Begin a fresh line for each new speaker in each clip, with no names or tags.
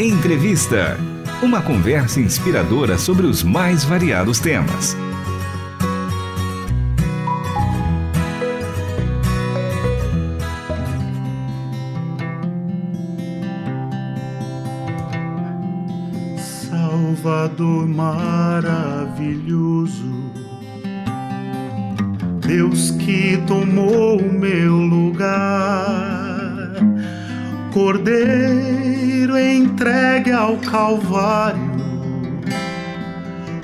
Entrevista. Uma conversa inspiradora sobre os mais variados temas.
Salvador maravilhoso, Deus que tomou o meu lugar, Cordeiro entregue ao Calvário,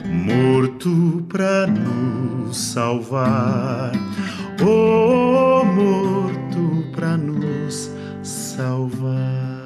morto para nos salvar, oh, morto para nos salvar.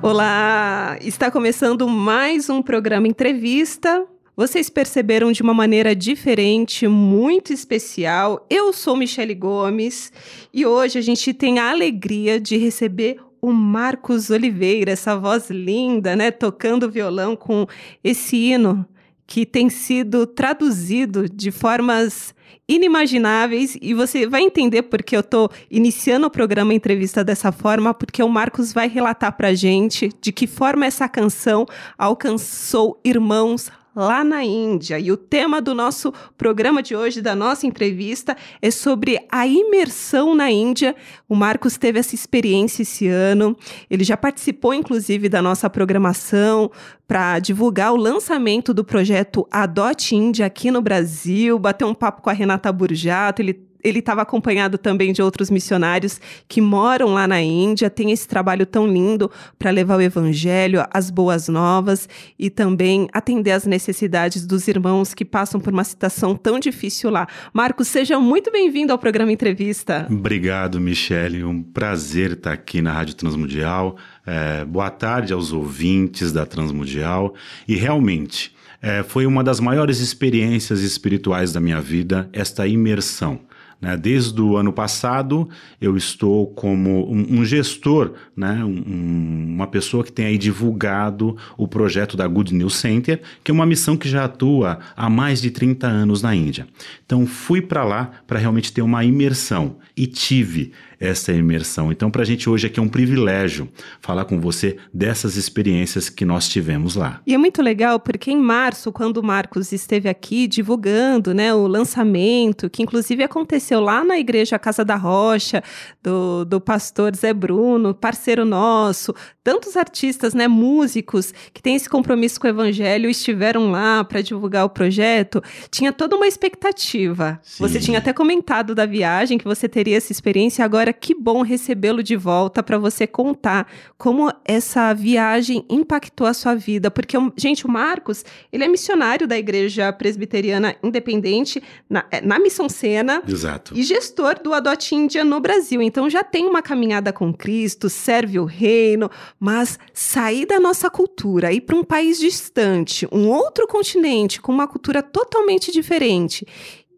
Olá! Está começando mais um programa entrevista. Vocês perceberam de uma maneira diferente, muito especial. Eu sou Michele Gomes e hoje a gente tem a alegria de receber o Marcos Oliveira, essa voz linda, né, tocando violão com esse hino que tem sido traduzido de formas inimagináveis e você vai entender porque eu estou iniciando o programa entrevista dessa forma, porque o Marcos vai relatar para gente de que forma essa canção alcançou irmãos lá na Índia. E o tema do nosso programa de hoje, da nossa entrevista, é sobre a imersão na Índia. O Marcos teve essa experiência esse ano. Ele já participou, inclusive, da nossa programação para divulgar o lançamento do projeto Adote Índia aqui no Brasil, bateu um papo com a Renata Burjato. Ele ele estava acompanhado também de outros missionários que moram lá na Índia, tem esse trabalho tão lindo para levar o evangelho, as boas novas e também atender às necessidades dos irmãos que passam por uma situação tão difícil lá. Marcos, seja muito bem-vindo ao programa Entrevista.
Obrigado, Michele. Um prazer estar aqui na Rádio Transmundial. É, boa tarde aos ouvintes da Transmundial. E realmente, é, foi uma das maiores experiências espirituais da minha vida, esta imersão. Né? Desde o ano passado, eu estou como um, um gestor, né? Um, uma pessoa que tem aí divulgado o projeto da Good News Center, que é uma missão que já atua há mais de 30 anos na Índia. Então, fui para lá para realmente ter uma imersão e tive essa imersão. Então, para a gente hoje aqui é um privilégio falar com você dessas experiências que nós tivemos lá.
E é muito legal porque em março, quando o Marcos esteve aqui divulgando né, o lançamento, que inclusive aconteceu lá na igreja Casa da Rocha, do, do pastor Zé Bruno, parceiro nosso, tantos artistas, né, músicos que têm esse compromisso com o evangelho estiveram lá para divulgar o projeto, tinha toda uma expectativa. Sim. Você tinha até comentado da viagem que você teria essa experiência agora Agora, que bom recebê-lo de volta para você contar como essa viagem impactou a sua vida. Porque, gente, o Marcos, ele é missionário da Igreja Presbiteriana Independente na, é, na Missão Sena.
Exato.
E gestor do Adote Índia no Brasil. Então, já tem uma caminhada com Cristo, serve o reino, mas sair da nossa cultura, ir para um país distante, um outro continente com uma cultura totalmente diferente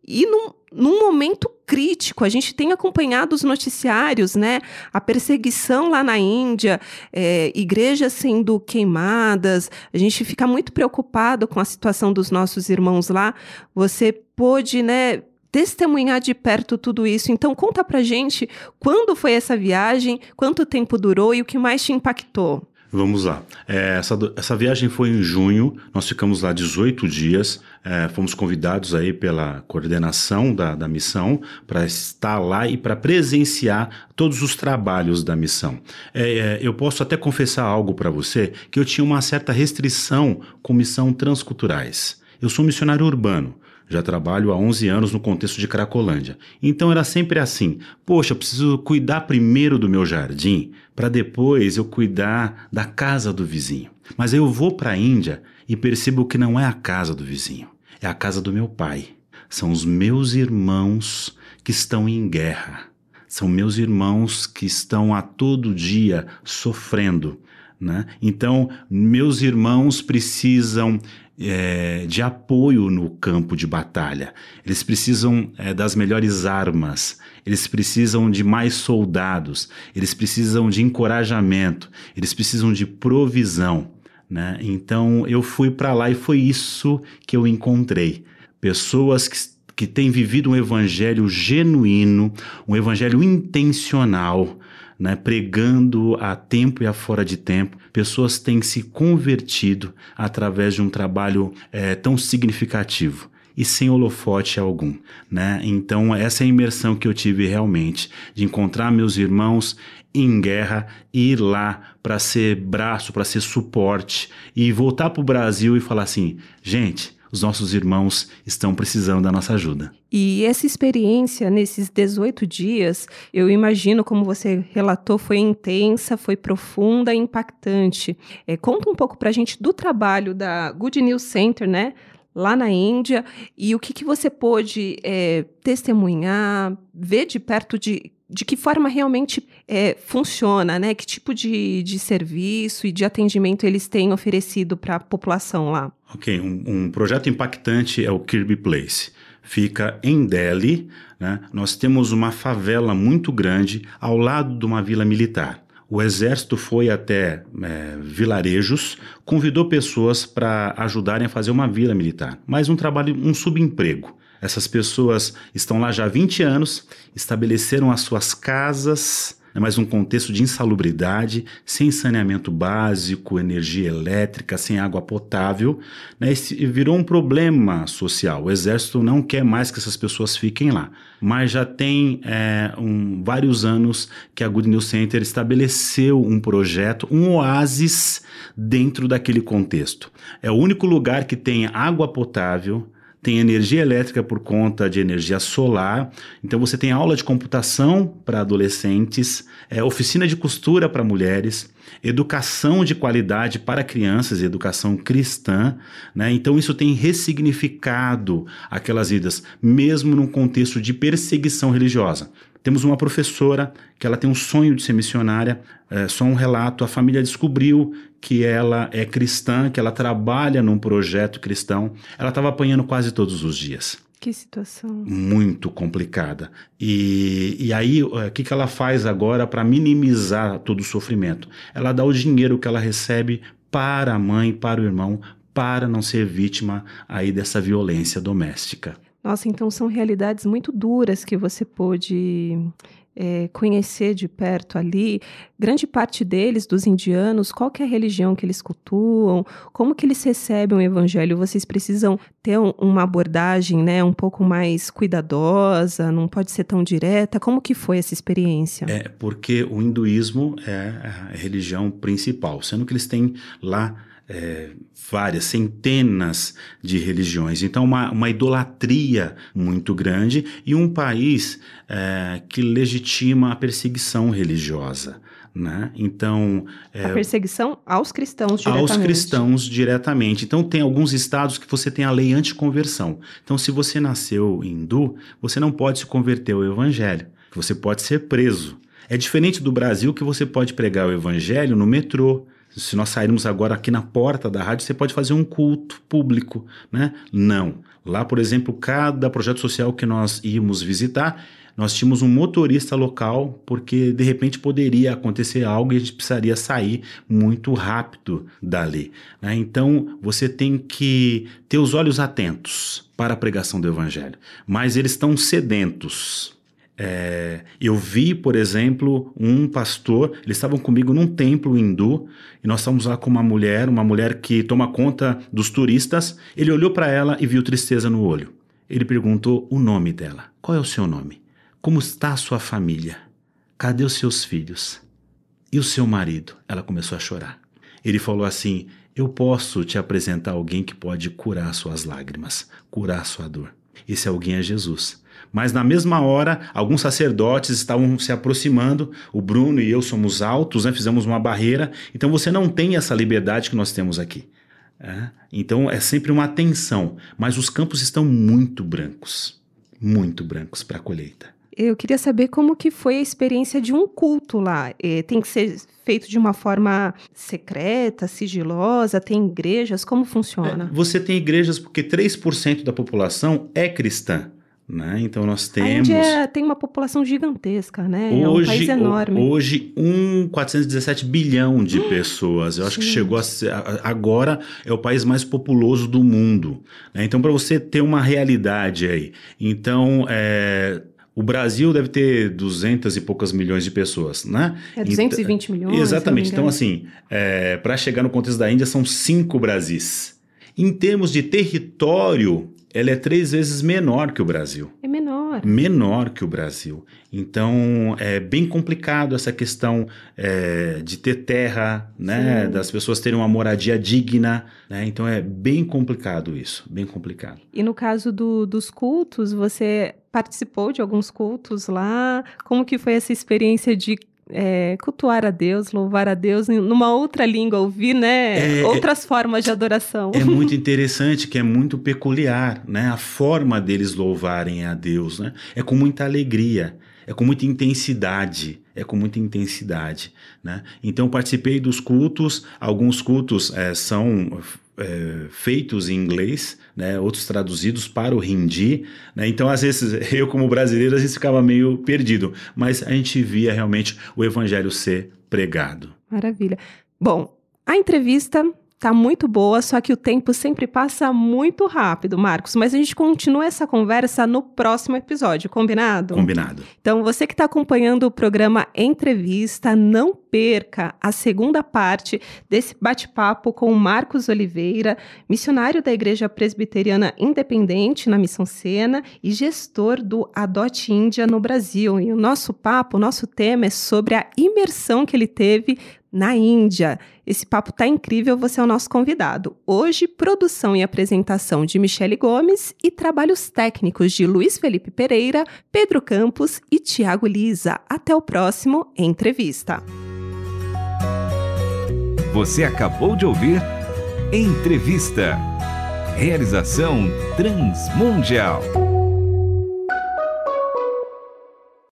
e num, num momento crítico. A gente tem acompanhado os noticiários, né? A perseguição lá na Índia, é, igrejas sendo queimadas. A gente fica muito preocupado com a situação dos nossos irmãos lá. Você pôde, né? Testemunhar de perto tudo isso. Então conta pra gente quando foi essa viagem, quanto tempo durou e o que mais te impactou.
Vamos lá. É, essa, essa viagem foi em junho, nós ficamos lá 18 dias, é, fomos convidados aí pela coordenação da, da missão para estar lá e para presenciar todos os trabalhos da missão. É, é eu posso até confessar algo para você, que eu tinha uma certa restrição com missão transculturais. Eu sou missionário urbano, já trabalho há 11 anos no contexto de Cracolândia. Então era sempre assim: poxa, preciso cuidar primeiro do meu jardim, para depois eu cuidar da casa do vizinho. Mas eu vou para a Índia e percebo que não é a casa do vizinho, é a casa do meu pai. São os meus irmãos que estão em guerra. São meus irmãos que estão a todo dia sofrendo. Né? Então, meus irmãos precisam é, de apoio no campo de batalha, eles precisam é, das melhores armas, eles precisam de mais soldados, eles precisam de encorajamento, eles precisam de provisão. Né? Então eu fui para lá e foi isso que eu encontrei. Pessoas que, que têm vivido um evangelho genuíno, um evangelho intencional, né, pregando a tempo e a fora de tempo. Pessoas têm se convertido através de um trabalho é, tão significativo e sem holofote algum, né? Então essa é a imersão que eu tive realmente de encontrar meus irmãos em guerra e ir lá para ser braço, para ser suporte e voltar para o Brasil e falar assim, gente, os nossos irmãos estão precisando da nossa ajuda.
E essa experiência nesses 18 dias, eu imagino, como você relatou, foi intensa, foi profunda e impactante. É, conta um pouco para a gente do trabalho da Good News Center, né? Lá na Índia, e o que, que você pôde é, testemunhar, ver de perto de de que forma realmente é, funciona, né? Que tipo de, de serviço e de atendimento eles têm oferecido para a população lá?
Ok, um, um, projeto impactante é o Kirby Place. Fica em Delhi, né? Nós temos uma favela muito grande ao lado de uma vila militar. O exército foi até é, vilarejos, convidou pessoas para ajudarem a fazer uma vila militar, mais um trabalho, um subemprego. Essas pessoas estão lá já há 20 anos, estabeleceram as suas casas, mas um contexto de insalubridade, sem saneamento básico, energia elétrica, sem água potável, né, e virou um problema social. O exército não quer mais que essas pessoas fiquem lá, mas já tem é, um, vários anos que a Good News Center estabeleceu um projeto, um oásis dentro daquele contexto. É o único lugar que tem água potável, tem energia elétrica por conta de energia solar. Então você tem aula de computação para adolescentes, é, oficina de costura para mulheres, educação de qualidade para crianças educação cristã. Né? Então isso tem ressignificado aquelas vidas, mesmo num contexto de perseguição religiosa. Temos uma professora que ela tem um sonho de ser missionária, é, só um relato, a família descobriu que ela é cristã, que ela trabalha num projeto cristão. Ela estava apanhando quase todos os dias.
Que situação.
Muito complicada. E, e aí, o que, que ela faz agora para minimizar todo o sofrimento? Ela dá o dinheiro que ela recebe para a mãe, para o irmão, para não ser vítima aí dessa violência doméstica.
Nossa, então são realidades muito duras que você pôde é, conhecer de perto ali. Grande parte deles, dos indianos, qual é a religião que eles cultuam, como que eles recebem o evangelho. Vocês precisam ter um, uma abordagem né, um pouco mais cuidadosa, não pode ser tão direta. Como que foi essa experiência?
É, porque o hinduísmo é a religião principal, sendo que eles têm lá é, várias, centenas de religiões. Então, uma, uma idolatria muito grande e um país é, que legitima a perseguição religiosa. Né? Então
é, a perseguição aos cristãos diretamente.
Aos cristãos diretamente. Então tem alguns estados que você tem a lei anticonversão. Então se você nasceu hindu, você não pode se converter ao evangelho. Você pode ser preso. É diferente do Brasil que você pode pregar o evangelho no metrô, se nós sairmos agora aqui na porta da rádio, você pode fazer um culto público, né? Não. Lá, por exemplo, cada projeto social que nós íamos visitar, nós tínhamos um motorista local, porque de repente poderia acontecer algo e a gente precisaria sair muito rápido dali. Né? Então você tem que ter os olhos atentos para a pregação do Evangelho, mas eles estão sedentos. É, eu vi, por exemplo, um pastor, eles estavam comigo num templo hindu, e nós estávamos lá com uma mulher, uma mulher que toma conta dos turistas. Ele olhou para ela e viu tristeza no olho. Ele perguntou o nome dela: Qual é o seu nome? Como está a sua família? Cadê os seus filhos? E o seu marido? Ela começou a chorar. Ele falou assim: Eu posso te apresentar alguém que pode curar suas lágrimas, curar sua dor. Esse alguém é Jesus. Mas na mesma hora, alguns sacerdotes estavam se aproximando. O Bruno e eu somos altos, né? fizemos uma barreira. Então você não tem essa liberdade que nós temos aqui. É? Então é sempre uma tensão. Mas os campos estão muito brancos muito brancos para a colheita.
Eu queria saber como que foi a experiência de um culto lá. É, tem que ser feito de uma forma secreta, sigilosa? Tem igrejas? Como funciona?
É, você tem igrejas porque 3% da população é cristã. Né? Então nós temos.
A Índia tem uma população gigantesca, né? Hoje, é um país enorme.
Hoje, um 417 bilhão de pessoas. Eu acho que chegou a ser. Agora é o país mais populoso do mundo. Né? Então, para você ter uma realidade aí. Então, é, O Brasil deve ter 200 e poucas milhões de pessoas, né?
É 220
então,
milhões.
Exatamente. Então, assim, é, para chegar no contexto da Índia, são cinco Brasis. Em termos de território, ela é três vezes menor que o Brasil.
É menor.
Menor que o Brasil. Então, é bem complicado essa questão é, de ter terra, né?
Sim.
Das pessoas terem uma moradia digna, né? Então, é bem complicado isso, bem complicado.
E no caso do, dos cultos, você participou de alguns cultos lá? Como que foi essa experiência de é, cultuar a Deus, louvar a Deus numa outra língua, ouvir, né?
É,
Outras formas de adoração.
É muito interessante, que é muito peculiar, né? A forma deles louvarem a Deus, né? É com muita alegria, é com muita intensidade, é com muita intensidade, né? Então participei dos cultos, alguns cultos é, são é, feitos em inglês, né, outros traduzidos para o hindi, né, então às vezes eu como brasileiro a gente ficava meio perdido, mas a gente via realmente o evangelho ser pregado.
Maravilha. Bom, a entrevista tá muito boa, só que o tempo sempre passa muito rápido, Marcos. Mas a gente continua essa conversa no próximo episódio, combinado?
Combinado.
Então, você que está acompanhando o programa Entrevista, não perca a segunda parte desse bate-papo com o Marcos Oliveira, missionário da Igreja Presbiteriana Independente na Missão Sena e gestor do Adote Índia no Brasil. E o nosso papo, o nosso tema é sobre a imersão que ele teve na Índia. Esse papo tá incrível, você é o nosso convidado. Hoje, produção e apresentação de Michele Gomes e trabalhos técnicos de Luiz Felipe Pereira, Pedro Campos e Tiago Lisa. Até o próximo Entrevista.
Você acabou de ouvir Entrevista. Realização Transmundial.